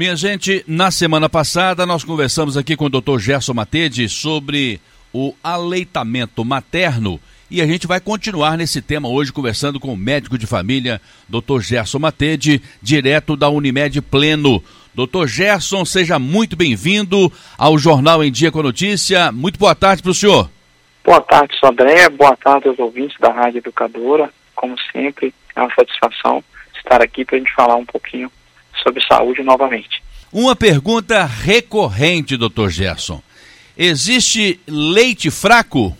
Minha gente, na semana passada nós conversamos aqui com o Dr. Gerson Matede sobre o aleitamento materno e a gente vai continuar nesse tema hoje conversando com o médico de família, Dr. Gerson Matede, direto da Unimed Pleno. Doutor Gerson, seja muito bem-vindo ao Jornal em Dia com Notícia. Muito boa tarde para o senhor. Boa tarde, Sodré. Boa tarde aos ouvintes da Rádio Educadora. Como sempre, é uma satisfação estar aqui para a gente falar um pouquinho sobre saúde novamente. Uma pergunta recorrente, doutor Gerson. Existe leite fraco?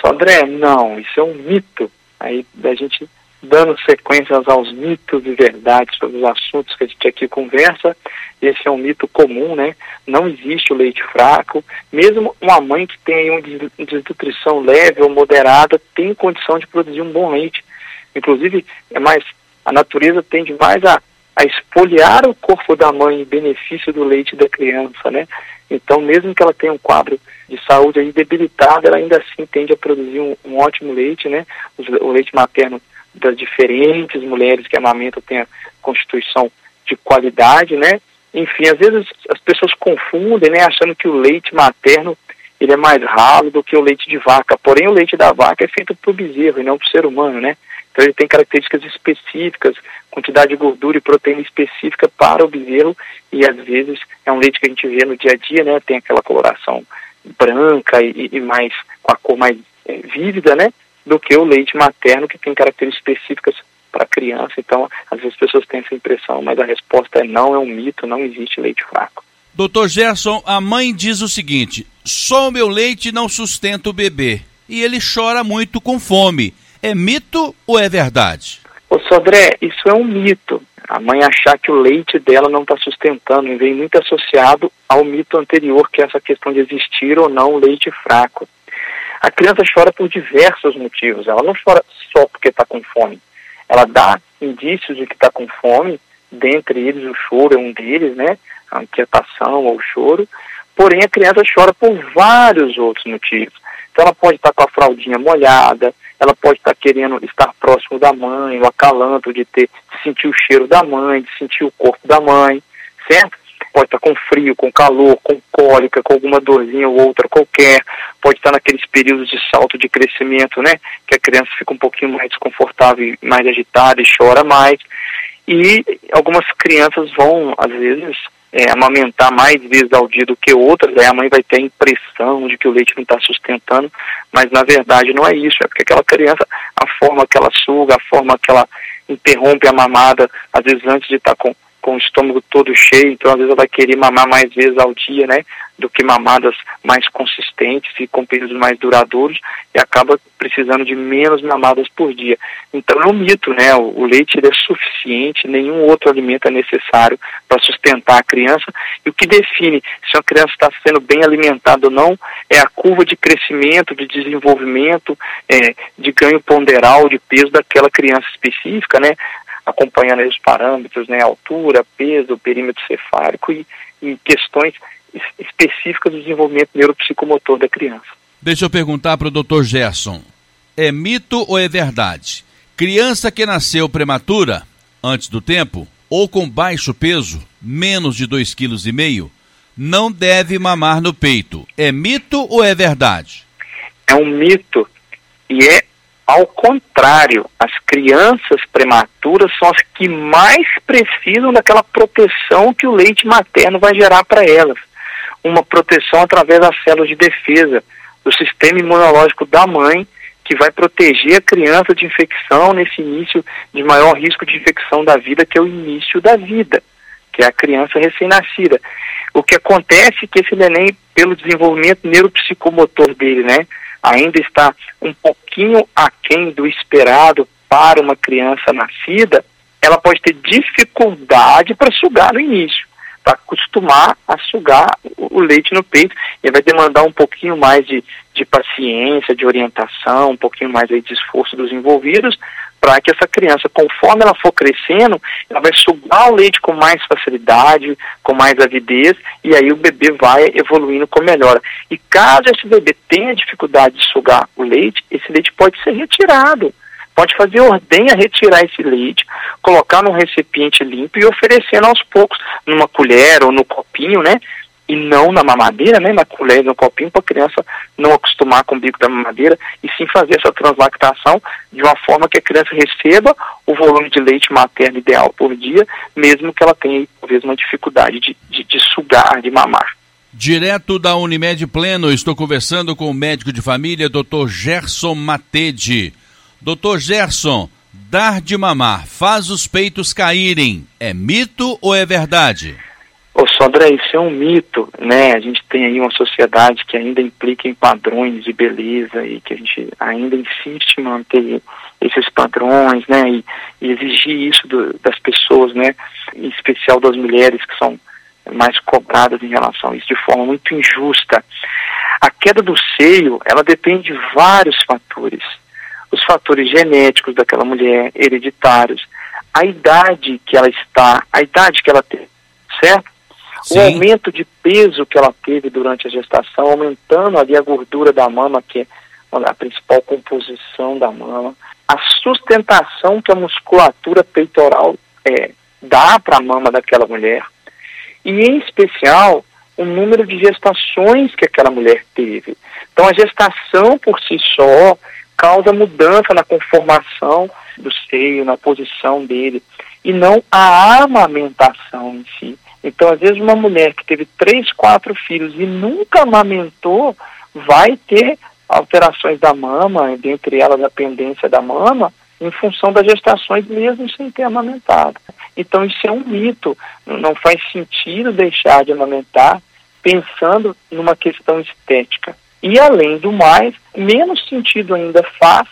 Sodré, não, isso é um mito. Aí da gente dando sequências aos mitos e verdades sobre os assuntos que a gente aqui conversa. Esse é um mito comum, né? Não existe o leite fraco. Mesmo uma mãe que tem uma desnutrição leve ou moderada tem condição de produzir um bom leite. Inclusive, é mais a natureza tende mais a, a espoliar o corpo da mãe em benefício do leite da criança, né? Então, mesmo que ela tenha um quadro de saúde aí debilitado, ela ainda assim tende a produzir um, um ótimo leite, né? O, leite materno das diferentes mulheres que amamentam têm a constituição de qualidade, né? Enfim, às vezes as pessoas confundem, né, achando que o leite materno ele é mais ralo do que o leite de vaca. Porém, o leite da vaca é feito para o bezerro e não para o ser humano, né? Então ele tem características específicas, quantidade de gordura e proteína específica para o bezerro e às vezes é um leite que a gente vê no dia a dia, né? Tem aquela coloração branca e, e mais com a cor mais é, vívida, né? do que o leite materno, que tem características específicas para criança. Então, às vezes as pessoas têm essa impressão, mas a resposta é não, é um mito, não existe leite fraco. Doutor Gerson, a mãe diz o seguinte: só o meu leite não sustenta o bebê. E ele chora muito com fome. É mito ou é verdade? Ô Sodré, isso é um mito. A mãe achar que o leite dela não está sustentando e vem muito associado ao mito anterior, que é essa questão de existir ou não leite fraco. A criança chora por diversos motivos. Ela não chora só porque está com fome. Ela dá indícios de que está com fome, dentre eles o choro é um deles, né? A inquietação ou o choro. Porém, a criança chora por vários outros motivos. Então, ela pode estar com a fraldinha molhada, ela pode estar querendo estar próximo da mãe, o acalanto de ter, de sentir o cheiro da mãe, de sentir o corpo da mãe, certo? pode estar com frio, com calor, com cólica, com alguma dorzinha ou outra qualquer, pode estar naqueles períodos de salto de crescimento, né, que a criança fica um pouquinho mais desconfortável, mais agitada e chora mais. E algumas crianças vão, às vezes, é, amamentar mais vezes ao dia do que outras, aí a mãe vai ter a impressão de que o leite não está sustentando, mas na verdade não é isso, é porque aquela criança, a forma que ela suga, a forma que ela interrompe a mamada, às vezes antes de estar tá com com o estômago todo cheio, então às vezes ela vai querer mamar mais vezes ao dia, né, do que mamadas mais consistentes e com períodos mais duradouros e acaba precisando de menos mamadas por dia. Então é um mito, né, o, leite é suficiente, nenhum outro alimento é necessário para sustentar a criança e o que define se uma criança está sendo bem alimentada ou não é a curva de crescimento, de desenvolvimento, é, de ganho ponderal, de peso daquela criança específica, né, acompanhando os parâmetros, né, altura, peso, perímetro cefálico e, e questões específicas do desenvolvimento neuropsicomotor da criança. Deixa eu perguntar para o Dr. Gerson, é mito ou é verdade? Criança que nasceu prematura, antes do tempo, ou com baixo peso, menos de 2,5 kg, não deve mamar no peito. É mito ou é verdade? É um mito e é ao contrário, as crianças prematuras são as que mais precisam daquela proteção que o leite materno vai gerar para elas. Uma proteção através das células de defesa, do sistema imunológico da mãe, que vai proteger a criança de infecção nesse início de maior risco de infecção da vida, que é o início da vida, que é a criança recém-nascida. O que acontece é que esse neném, pelo desenvolvimento neuropsicomotor dele, né, ainda está um pouquinho aquém do esperado para uma criança nascida, ela pode ter dificuldade para sugar no início, para acostumar a sugar o leite no peito, e vai demandar um pouquinho mais de, de paciência, de orientação, um pouquinho mais de esforço dos envolvidos, para que essa criança, conforme ela for crescendo, ela vai sugar o leite com mais facilidade, com mais avidez, e aí o bebê vai evoluindo com melhora. E caso esse bebê tenha dificuldade de sugar o leite, esse leite pode ser retirado. Pode fazer ordenha retirar esse leite, colocar num recipiente limpo e oferecendo aos poucos, numa colher ou no copinho, né? E não na mamadeira, né? Na colher no copinho, para a criança não acostumar com o bico da mamadeira, e sim fazer essa translactação de uma forma que a criança receba o volume de leite materno ideal por dia, mesmo que ela tenha, talvez, uma dificuldade de, de, de sugar, de mamar. Direto da Unimed Pleno, estou conversando com o médico de família, Dr. Gerson Matede. Dr. Gerson, dar de mamar faz os peitos caírem. É mito ou é verdade? Ô Sandra, isso é um mito, né? A gente tem aí uma sociedade que ainda implica em padrões de beleza e que a gente ainda insiste em manter esses padrões, né? E, e exigir isso do, das pessoas, né? Em especial das mulheres que são mais cobradas em relação a isso de forma muito injusta. A queda do seio, ela depende de vários fatores. Os fatores genéticos daquela mulher, hereditários, a idade que ela está, a idade que ela tem, certo? Sim. O aumento de peso que ela teve durante a gestação, aumentando ali a gordura da mama, que é a principal composição da mama, a sustentação que a musculatura peitoral é, dá para a mama daquela mulher, e, em especial, o número de gestações que aquela mulher teve. Então, a gestação por si só causa mudança na conformação do seio, na posição dele, e não a amamentação em si. Então, às vezes, uma mulher que teve três, quatro filhos e nunca amamentou, vai ter alterações da mama, dentre elas a pendência da mama, em função das gestações, mesmo sem ter amamentado. Então isso é um mito. Não faz sentido deixar de amamentar pensando numa questão estética. E além do mais, menos sentido ainda faz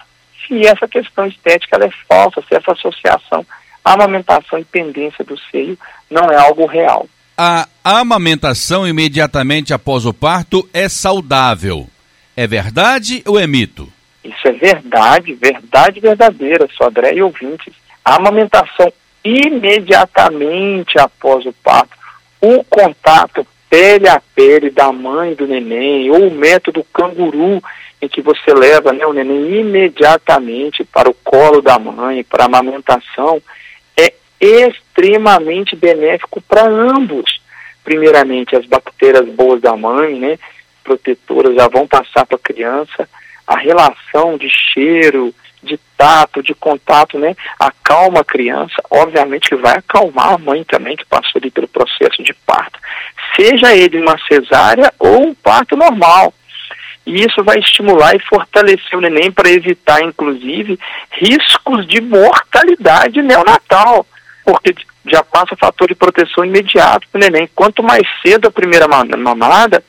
se essa questão estética é falsa, se essa associação amamentação e pendência do seio não é algo real. A amamentação imediatamente após o parto é saudável. É verdade ou é mito? Isso é verdade, verdade verdadeira, Sodré e ouvintes. A amamentação imediatamente após o parto, o contato pele a pele da mãe do neném, ou o método canguru, em que você leva né, o neném imediatamente para o colo da mãe, para a amamentação, é extremamente benéfico para ambos. Primeiramente, as bactérias boas da mãe, né, protetoras, já vão passar para a criança, a relação de cheiro, tato, de contato, né, acalma a criança, obviamente que vai acalmar a mãe também, que passou ali pelo processo de parto, seja ele uma cesárea ou um parto normal. E isso vai estimular e fortalecer o neném para evitar, inclusive, riscos de mortalidade neonatal, porque já passa fator de proteção imediato para o neném. Quanto mais cedo a primeira mamada,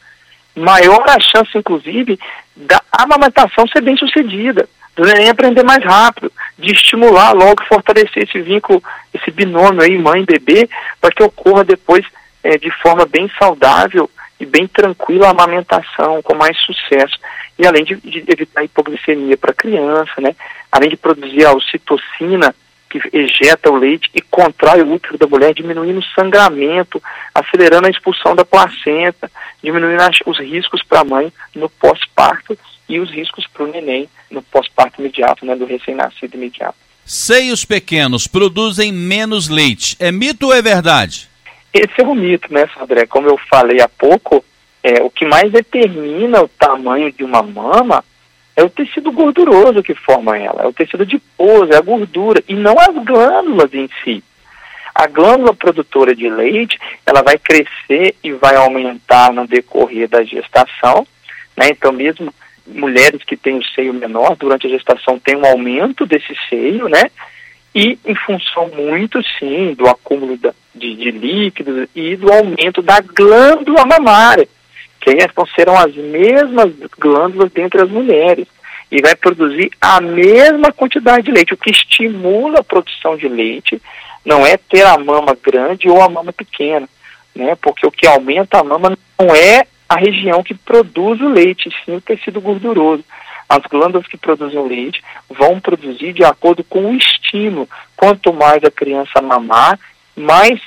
maior a chance, inclusive, da amamentação ser bem sucedida, do neném aprender mais rápido, de estimular logo, fortalecer esse vínculo, esse binômio aí, mãe-bebê, para que ocorra depois é, de forma bem saudável e bem tranquila a amamentação, com mais sucesso. E além de, de evitar hipoglicemia para a criança, né? além de produzir a ocitocina, que ejeta o leite e contrai o útero da mulher, diminuindo o sangramento, acelerando a expulsão da placenta, diminuindo os riscos para a mãe no pós-parto e os riscos para o neném no pós-parto imediato, né, do recém-nascido imediato. Seios pequenos produzem menos leite. É mito ou é verdade? Esse é um mito, né, André? Como eu falei há pouco, é, o que mais determina o tamanho de uma mama é o tecido gorduroso que forma ela, é o tecido adiposo, é a gordura, e não as glândulas em si. A glândula produtora de leite, ela vai crescer e vai aumentar no decorrer da gestação, né? Então, mesmo mulheres que têm o seio menor, durante a gestação tem um aumento desse seio, né? E em função muito, sim, do acúmulo de, de líquidos e do aumento da glândula mamária então serão as mesmas glândulas dentre as mulheres e vai produzir a mesma quantidade de leite. O que estimula a produção de leite não é ter a mama grande ou a mama pequena, né? Porque o que aumenta a mama não é a região que produz o leite, sim o tecido gorduroso. As glândulas que produzem o leite vão produzir de acordo com o estímulo. Quanto mais a criança mamar, mais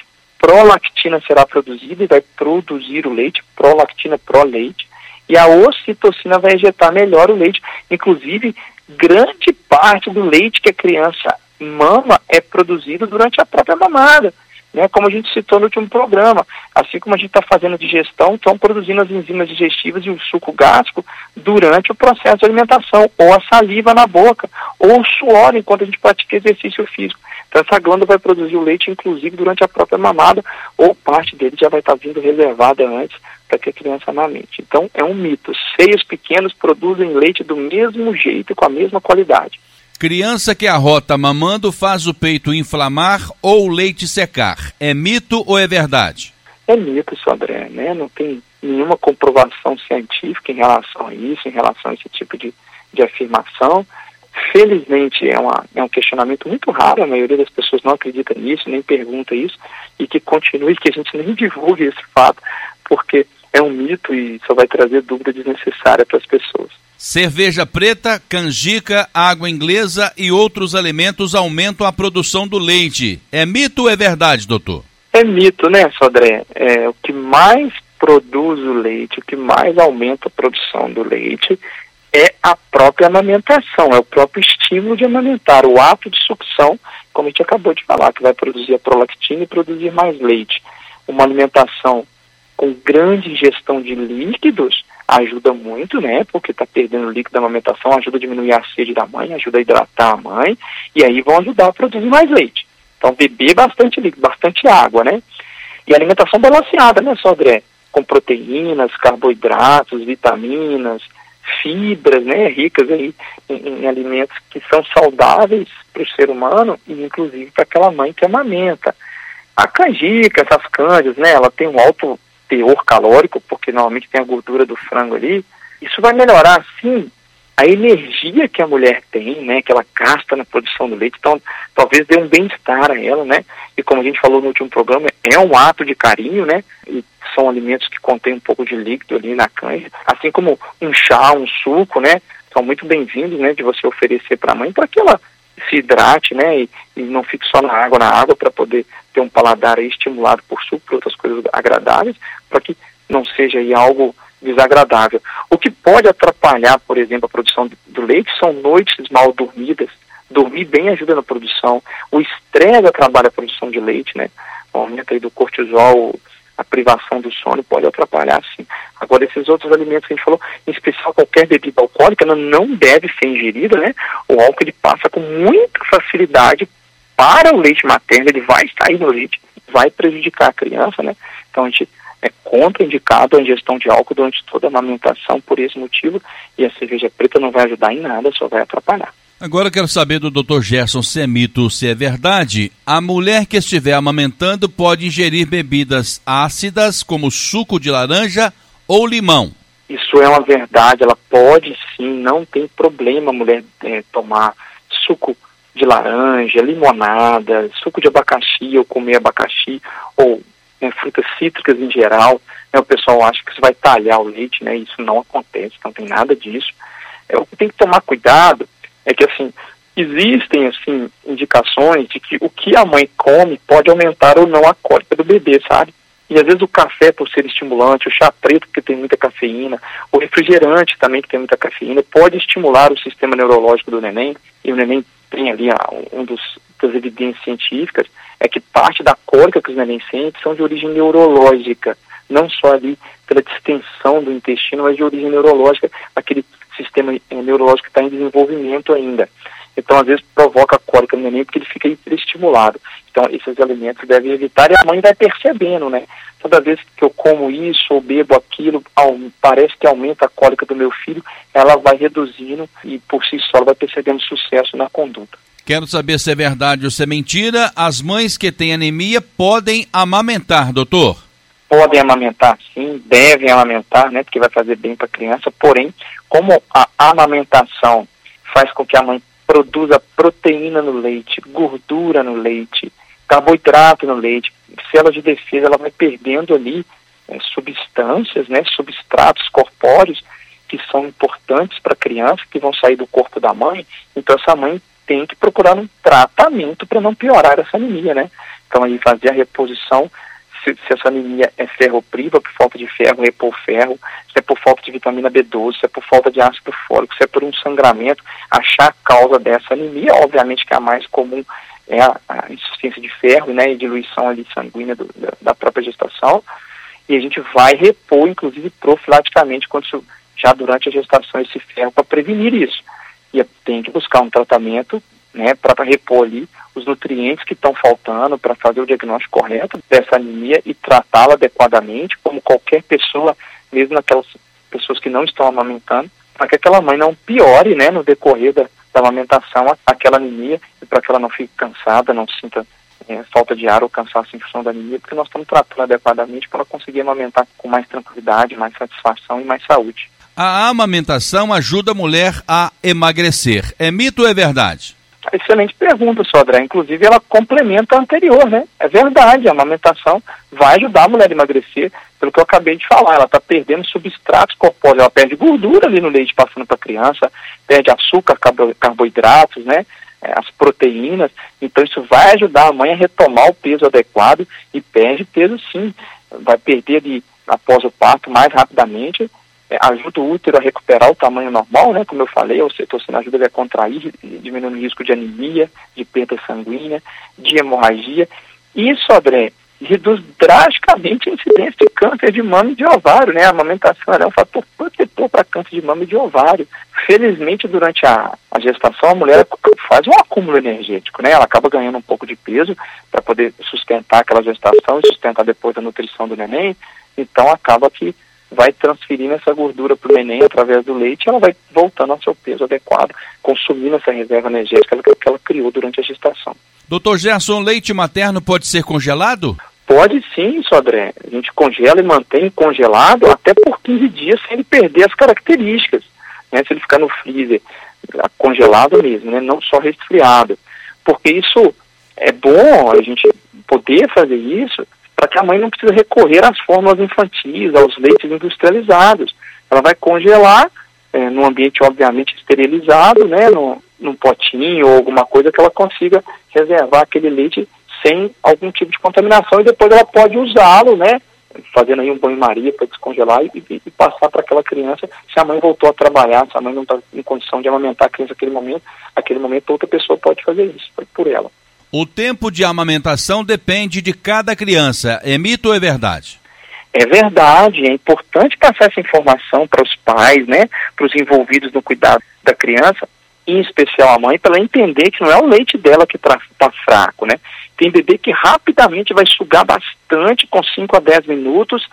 prolactina será produzida e vai produzir o leite, prolactina, pró-leite, e a ocitocina vai injetar melhor o leite. Inclusive, grande parte do leite que a criança mama é produzido durante a própria mamada né, como a gente citou no último programa. Assim como a gente está fazendo digestão, estão produzindo as enzimas digestivas e o suco gástrico durante o processo de alimentação, ou a saliva na boca, ou o suor enquanto a gente pratica exercício físico. Então essa glândula vai produzir o leite, inclusive, durante a própria mamada, ou parte dele já vai estar tá vindo reservada antes para que a criança amamente. Então é um mito. Seios pequenos produzem leite do mesmo jeito, com a mesma qualidade. Criança que arrota mamando faz o peito inflamar ou o leite secar. É mito ou é verdade? É mito, Sodré, né? Não tem nenhuma comprovação científica em relação a isso, em relação a esse tipo de, de afirmação. Felizmente é, uma, é um questionamento muito raro, a maioria das pessoas não acredita nisso, nem pergunta isso, e que continue, que a gente nem divulgue esse fato, porque é um mito e só vai trazer dúvida desnecessária para as pessoas. Cerveja preta, canjica, água inglesa e outros alimentos aumentam a produção do leite. É mito ou é verdade, doutor? É mito, né, Sodré? É, o que mais produz o leite, o que mais aumenta a produção do leite é a própria amamentação, é o próprio estímulo de amamentar, o ato de sucção, como a gente acabou de falar, que vai produzir a prolactina e produzir mais leite. Uma alimentação com grande ingestão de líquidos ajuda muito, né? Porque está perdendo líquido da amamentação, ajuda a diminuir a sede da mãe, ajuda a hidratar a mãe, e aí vão ajudar a produzir mais leite. Então, beber bastante líquido, bastante água, né? E alimentação balanceada, né, Sodré? Com proteínas, carboidratos, vitaminas, fibras, né, ricas aí em, em alimentos que são saudáveis para o ser humano e inclusive para aquela mãe que amamenta. A canjica, essas cândidas, né, ela tem um alto teor calórico, porque normalmente tem a gordura do frango ali, isso vai melhorar, sim, a energia que a mulher tem, né, que ela gasta na produção do leite, então talvez dê um bem-estar a ela, né, e como a gente falou no último programa, é um ato de carinho, né, e são alimentos que contêm um pouco de líquido ali na canja, assim como um chá, um suco, né, são muito bem-vindos, né, de você oferecer para a mãe, para que ela se hidrate, né, e, e, não fique só na água, na água, para poder ter um paladar estimulado por suco, por outras coisas agradáveis, para que não seja aí algo desagradável. O que pode atrapalhar, por exemplo, a produção do leite são noites mal dormidas. Dormir bem ajuda na produção. O estresse atrapalha a produção de leite, né? O aumento aí do cortisol, a privação do sono pode atrapalhar, sim. Agora, esses outros alimentos que a gente falou, em especial qualquer bebida alcoólica, não deve ser ingerida, né? O álcool ele passa com muita facilidade para o leite materno, ele vai sair no leite, vai prejudicar a criança, né? Então a gente é contraindicado a ingestão de álcool durante toda a amamentação por esse motivo e a cerveja preta não vai ajudar em nada, só vai atrapalhar. Agora eu quero saber do Dr. Gerson se é mito se é verdade. A mulher que estiver amamentando pode ingerir bebidas ácidas como suco de laranja ou limão. Isso é uma verdade, ela pode sim, não tem problema a mulher é, tomar suco de laranja, limonada, suco de abacaxi ou comer abacaxi ou né, frutas cítricas em geral. Né, o pessoal acha que isso vai talhar o leite, né? Isso não acontece, não tem nada disso. É, o que tem que tomar cuidado é que assim existem assim indicações de que o que a mãe come pode aumentar ou não a cólica do bebê, sabe? E às vezes o café, por ser estimulante, o chá preto, que tem muita cafeína, o refrigerante também, que tem muita cafeína, pode estimular o sistema neurológico do neném, e o neném tem ali um dos, das evidências científicas, é que parte da cólica que os neném sentem são de origem neurológica, não só ali pela distensão do intestino, mas de origem neurológica, aquele sistema eh, neurológico que está em desenvolvimento ainda. Então, às vezes, provoca cólica no neném porque ele fica hiperestimulado. Então, esses alimentos devem evitar e a mãe vai percebendo, né? Toda vez que eu como isso ou bebo aquilo, parece que aumenta a cólica do meu filho, ela vai reduzindo e, por si só, vai percebendo sucesso na conduta. Quero saber se é verdade ou se é mentira. As mães que têm anemia podem amamentar, doutor? Podem amamentar, sim, devem amamentar, né? Porque vai fazer bem para a criança. Porém, como a amamentação faz com que a mãe produza proteína no leite, gordura no leite, carboidrato no leite, células de defesa, ela vai perdendo ali é, substâncias, né? Substratos corpóreos que são importantes para a criança, que vão sair do corpo da mãe. Então, essa mãe tem que procurar um tratamento para não piorar essa anemia, né? Então aí fazer a reposição se, se essa anemia é ferropriva, por falta de ferro, repor ferro, se é por falta de vitamina B12, se é por falta de ácido fólico, se é por um sangramento, achar a causa dessa anemia, obviamente que a mais comum é a, a insuficiência de ferro né, e diluição ali sanguínea do, da, da, própria gestação, e a gente vai repor, inclusive profilaticamente, quando, já durante a gestação, esse ferro para prevenir isso. E tem que buscar um tratamento né, para repor ali os nutrientes que estão faltando para fazer o diagnóstico correto dessa anemia e tratá-la adequadamente, como qualquer pessoa, mesmo aquelas pessoas que não estão amamentando, para que aquela mãe não piore né, no decorrer da, da amamentação aquela anemia e para que ela não fique cansada, não sinta é, falta de ar ou cansaço em função da anemia, porque nós estamos tratando adequadamente para ela conseguir amamentar com mais tranquilidade, mais satisfação e mais saúde. A amamentação ajuda a mulher a emagrecer. É mito ou é verdade? Excelente pergunta, Sodré. Inclusive, ela complementa a anterior, né? É verdade, a amamentação vai ajudar a mulher a emagrecer, pelo que eu acabei de falar. Ela está perdendo substratos corpóreos, ela perde gordura ali no leite passando para a criança, perde açúcar, carboidratos, né? É, as proteínas. Então, isso vai ajudar a mãe a retomar o peso adequado e perde peso sim. Vai perder ali após o parto mais rapidamente ajuda o útero a recuperar o tamanho normal, né? Como eu falei, a ocitocina ajuda ele a contrair, diminuindo o risco de anemia, de perda sanguínea, de hemorragia. Isso, André, reduz drasticamente a incidência de câncer de mama e de ovário, né? A amamentação é um fator protetor para câncer de mama e de ovário. Felizmente, durante a, a gestação, a mulher faz um acúmulo energético, né? Ela acaba ganhando um pouco de peso para poder sustentar aquela gestação e sustentar depois a nutrição do neném. Então, acaba que vai transferindo essa gordura para o neném através do leite, ela vai voltando ao seu peso adequado, consumindo essa reserva energética que ela criou durante a gestação. Doutor Gerson, leite materno pode ser congelado? Pode sim, Sodré. A gente congela e mantém congelado até por 15 dias sem ele perder as características. Né? Se ele ficar no freezer congelado mesmo, né? não só resfriado. Porque isso é bom a gente poder fazer isso para que a mãe não precise recorrer às fórmulas infantis, aos leites industrializados. Ela vai congelar é, num ambiente obviamente esterilizado, né, no, num potinho ou alguma coisa que ela consiga reservar aquele leite sem algum tipo de contaminação e depois ela pode usá-lo, né, fazendo aí um banho-maria para descongelar e, e passar para aquela criança. Se a mãe voltou a trabalhar, se a mãe não está em condição de amamentar a criança naquele momento, aquele momento outra pessoa pode fazer isso por ela. O tempo de amamentação depende de cada criança. É mito ou é verdade? É verdade, é importante passar essa informação para os pais, né, para os envolvidos no cuidado da criança, em especial a mãe, para ela entender que não é o leite dela que está fraco, né? Tem bebê que rapidamente vai sugar bastante com 5 a 10 minutos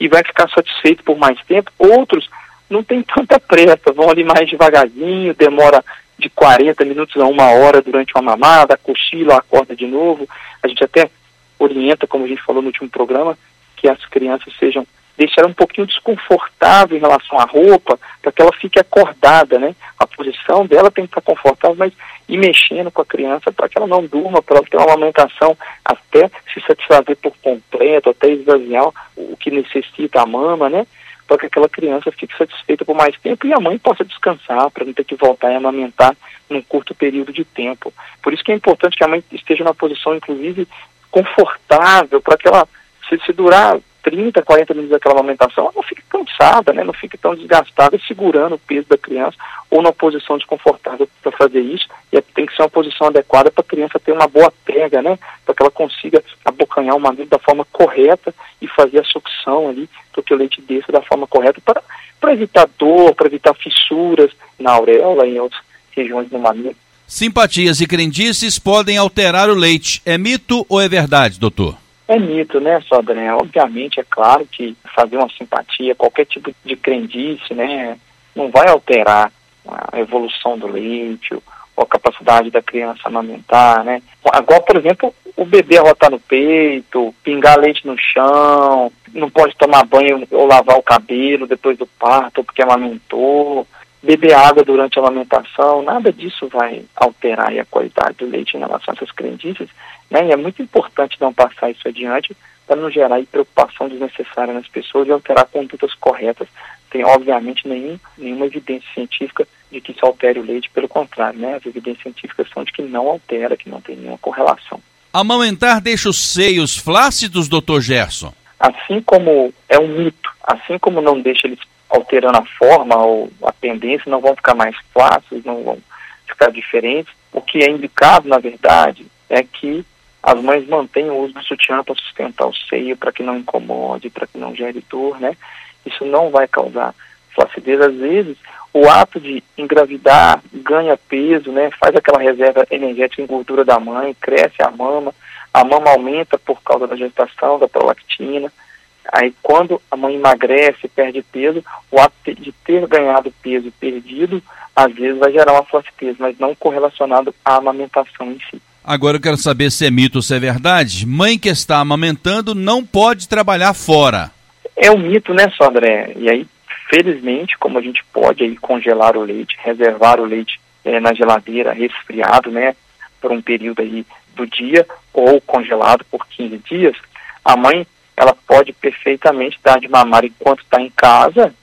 e vai ficar satisfeito por mais tempo. Outros não tem tanta pressa, vão ali mais devagarzinho, demora de 40 minutos a uma hora durante uma mamada, cochila, acorda de novo. A gente até orienta, como a gente falou no último programa, que as crianças sejam deixar um pouquinho desconfortável em relação à roupa, para que ela fique acordada, né? A posição dela tem que estar confortável, mas ir mexendo com a criança para que ela não durma, para ela ter uma amamentação até se satisfazer por completo, até esvaziar o que necessita a mama, né? Para que aquela criança fique satisfeita por mais tempo e a mãe possa descansar, para não ter que voltar e amamentar num curto período de tempo. Por isso que é importante que a mãe esteja na posição, inclusive, confortável, para que ela, se, se durar 30, 40 minutos daquela amamentação, ela não fique cansada, né? não fique tão desgastada segurando o peso da criança ou numa posição desconfortável para fazer isso. E tem que ser uma posição adequada para a criança ter uma boa pega, né? para que ela consiga abocanhar o mamilo da forma correta e fazer a sucção ali, para que o leite desça da forma correta para, evitar dor, para evitar fissuras na auréola e em outras regiões do mamilo. Simpatias e crendices podem alterar o leite. É mito ou é verdade, doutor? É mito, né, Sodré? Obviamente, é claro que fazer uma simpatia, qualquer tipo de crendice, né, não vai alterar a evolução do leite a capacidade da criança amamentar, né? Agora, por exemplo, o bebê arrotar no peito, pingar leite no chão, não pode tomar banho ou lavar o cabelo depois do parto porque amamentou, beber água durante a amamentação, nada disso vai alterar a qualidade do leite em relação a essas crendices, né? E é muito importante não passar isso adiante para não gerar preocupação desnecessária nas pessoas e alterar condutas corretas. Tem, obviamente, nenhum, nenhuma evidência científica de que isso altere o leite, pelo contrário, né? As evidências científicas são de que não altera, que não tem nenhuma correlação. Amamentar deixa os seios flácidos, doutor Gerson? Assim como é um mito, assim como não deixa eles alterando a forma ou a tendência, não vão ficar mais flácidos, não vão ficar diferentes. O que é indicado, na verdade, é que as mães mantenham o uso do sutiã para sustentar o seio, para que não incomode, para que não gere dor, né? Isso não vai causar flacidez. Às vezes, o ato de engravidar ganha peso, né? Faz aquela reserva energética em gordura da mãe, cresce a mama, a mama aumenta por causa da gestação, da prolactina. Aí, quando a mãe emagrece, perde peso, o ato de ter ganhado peso perdido, às vezes vai gerar uma flacidez, mas não correlacionado à amamentação em si. Agora eu quero saber se é mito ou se é verdade. Mãe que está amamentando não pode trabalhar fora. É um mito, né, Sandré? E aí, felizmente, como a gente pode aí congelar o leite, reservar o leite é, na geladeira resfriado, né, por um período aí do dia, ou congelado por 15 dias, a mãe ela pode perfeitamente dar de mamar enquanto está em casa,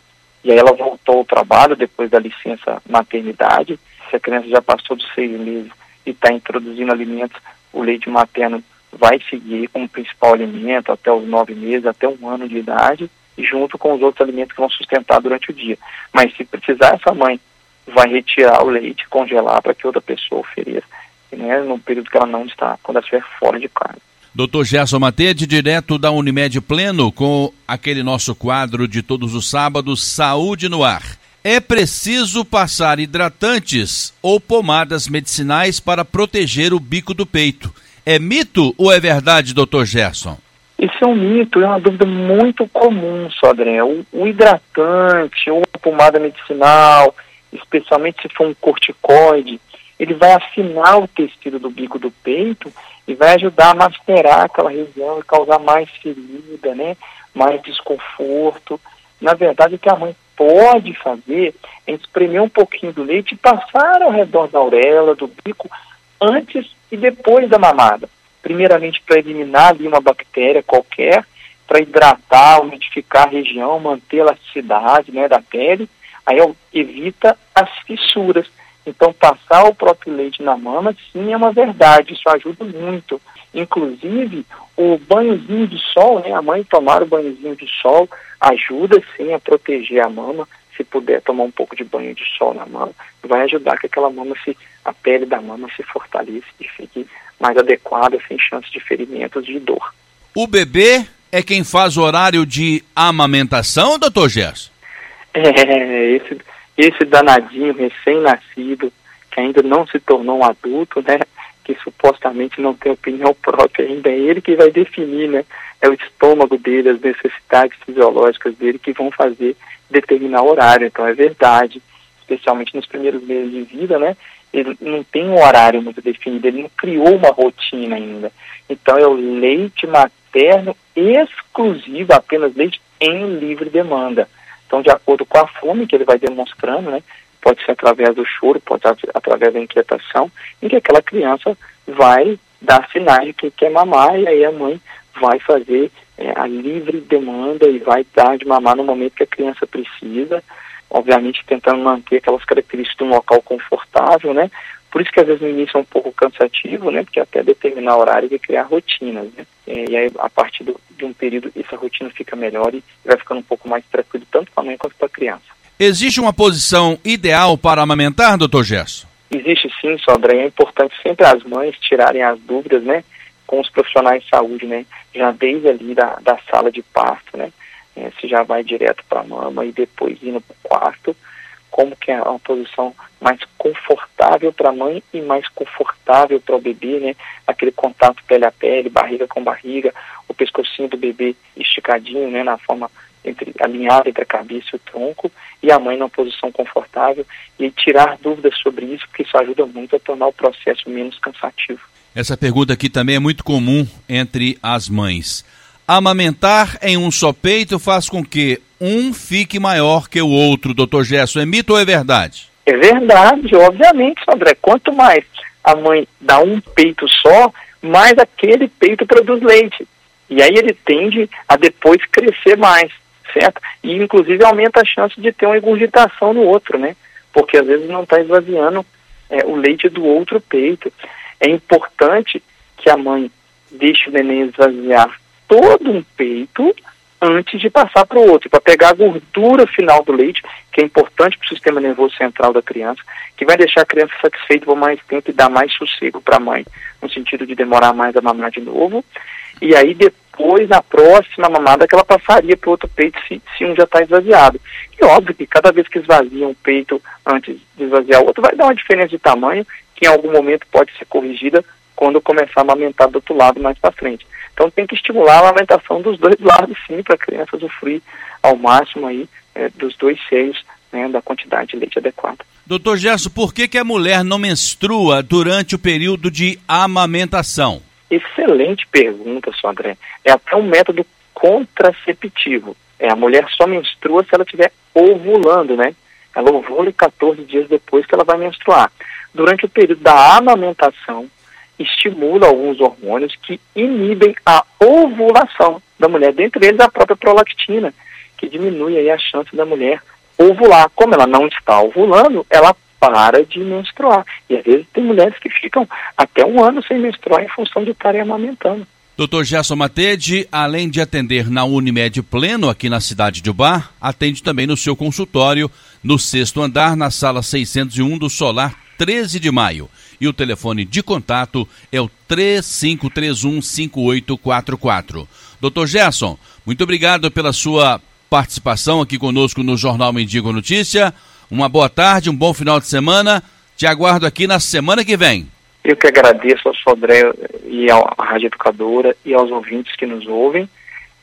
e aí ela voltou ao trabalho depois da licença maternidade, se a criança já passou dos seis meses e está introduzindo alimentos, o leite materno vai seguir como principal alimento até os nove meses, até um ano de idade, junto com os outros alimentos que vão sustentar durante o dia. Mas se precisar, essa mãe vai retirar o leite, congelar para que outra pessoa ofereça, né, no período que ela não está, quando ela estiver fora de casa. Doutor Gerson Matede, direto da Unimed Pleno, com aquele nosso quadro de todos os sábados, Saúde no Ar. É preciso passar hidratantes ou pomadas medicinais para proteger o bico do peito. É mito ou é verdade, doutor Gerson? Isso é um mito, é uma dúvida muito comum, Sodré. O, o hidratante ou a pomada medicinal, especialmente se for um corticoide, ele vai afinar o tecido do bico do peito e vai ajudar a macerar aquela região e causar mais ferida, né? mais desconforto. Na verdade, o que a mãe pode fazer é espremer um pouquinho do leite e passar ao redor da auréola, do bico, antes e depois da mamada. Primeiramente para eliminar ali uma bactéria qualquer, para hidratar, umidificar a região, manter a elasticidade né, da pele, aí evita as fissuras. Então, passar o próprio leite na mama, sim, é uma verdade, isso ajuda muito. Inclusive, o banhozinho de sol, né, a mãe tomar o banhozinho de sol, ajuda sim a proteger a mama. Se puder tomar um pouco de banho de sol na mama, vai ajudar que aquela mama se, a pele da mama se fortaleça e fique mais adequada, sem chance de ferimentos de dor. O bebê é quem faz o horário de amamentação, doutor Gerson? É, esse, esse danadinho recém-nascido, que ainda não se tornou um adulto, né? Que supostamente não tem opinião própria ainda, é ele que vai definir, né? É o estômago dele, as necessidades fisiológicas dele que vão fazer determinar horário. Então é verdade, especialmente nos primeiros meses de vida, né? Ele não tem um horário muito definido, ele não criou uma rotina ainda. Então é o leite materno exclusivo, apenas leite em livre demanda. Então, de acordo com a fome que ele vai demonstrando, né, pode ser através do choro, pode ser através da inquietação, em que aquela criança vai dar sinais de que quer mamar e aí a mãe vai fazer é, a livre demanda e vai dar de mamar no momento que a criança precisa, obviamente tentando manter aquelas características de um local confortável, né? Por isso que às vezes no início é um pouco cansativo, né? Porque até determinar horário e criar rotinas, né? E aí a partir do, de um período essa rotina fica melhor e vai ficando um pouco mais tranquilo tanto para a mãe quanto para a criança. Existe uma posição ideal para amamentar, doutor Gerson? Existe sim, Sandra. É importante sempre as mães tirarem as dúvidas, né? Com os profissionais de saúde, né? Já desde ali da, da sala de parto, né? É, se já vai direto para a mama e depois indo para o quarto como que é uma posição mais confortável para a mãe e mais confortável para o bebê, né? Aquele contato pele a pele, barriga com barriga, o pescocinho do bebê esticadinho, né? Na forma entre, alinhada entre a cabeça e o tronco, e a mãe numa posição confortável, e tirar dúvidas sobre isso, porque isso ajuda muito a tornar o processo menos cansativo. Essa pergunta aqui também é muito comum entre as mães. Amamentar em um só peito faz com que um fique maior que o outro, doutor Gerson. É mito ou é verdade? É verdade, obviamente, André. Quanto mais a mãe dá um peito só, mais aquele peito produz leite. E aí ele tende a depois crescer mais, certo? E inclusive aumenta a chance de ter uma engurgitação no outro, né? Porque às vezes não está esvaziando é, o leite do outro peito. É importante que a mãe deixe o neném esvaziar todo um peito antes de passar para o outro, para pegar a gordura final do leite, que é importante para o sistema nervoso central da criança, que vai deixar a criança satisfeita por mais tempo e dar mais sossego para a mãe, no sentido de demorar mais a mamar de novo. E aí depois, na próxima mamada, que ela passaria para outro peito se, se um já está esvaziado. E óbvio que cada vez que esvazia um peito antes de esvaziar o outro, vai dar uma diferença de tamanho, que em algum momento pode ser corrigida quando começar a amamentar do outro lado mais para frente. Então tem que estimular a alimentação dos dois lados, sim, para a criança usufruir ao máximo aí é, dos dois seios, né, da quantidade de leite adequada. Doutor Gerson, por que, que a mulher não menstrua durante o período de amamentação? Excelente pergunta, só André. É até um método contraceptivo. É, a mulher só menstrua se ela estiver ovulando, né? Ela ovula 14 dias depois que ela vai menstruar. Durante o período da amamentação, estimula alguns hormônios que inibem a ovulação da mulher, dentre eles a própria prolactina, que diminui aí a chance da mulher ovular. Como ela não está ovulando, ela para de menstruar. E às vezes tem mulheres que ficam até um ano sem menstruar em função de estarem amamentando. Doutor Gerson Matede, além de atender na Unimed Pleno, aqui na cidade de Ubar, atende também no seu consultório, no sexto andar, na sala 601 do Solar 13 de maio. E o telefone de contato é o 3531-5844. Doutor Gerson, muito obrigado pela sua participação aqui conosco no Jornal Mendigo Notícia. Uma boa tarde, um bom final de semana. Te aguardo aqui na semana que vem. Eu que agradeço ao Sodré e à Rádio Educadora e aos ouvintes que nos ouvem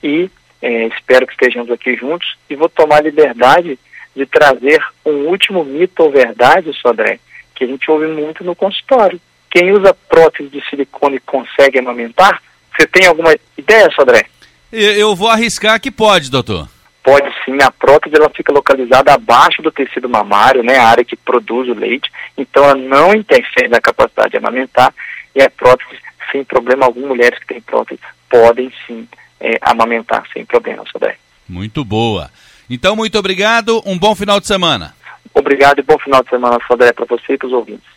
e é, espero que estejamos aqui juntos e vou tomar a liberdade de trazer um último mito ou verdade, Sodré, que a gente ouve muito no consultório. Quem usa prótese de silicone consegue amamentar? Você tem alguma ideia, Sodré? Eu vou arriscar que pode, doutor. Pode sim, a prótese ela fica localizada abaixo do tecido mamário, né, a área que produz o leite, então ela não interfere na capacidade de amamentar e a prótese, sem problema algum, mulheres que têm prótese podem sim é, amamentar sem problema, Sodré. Muito boa. Então, muito obrigado, um bom final de semana. Obrigado e bom final de semana, Sodré, para você e para os ouvintes.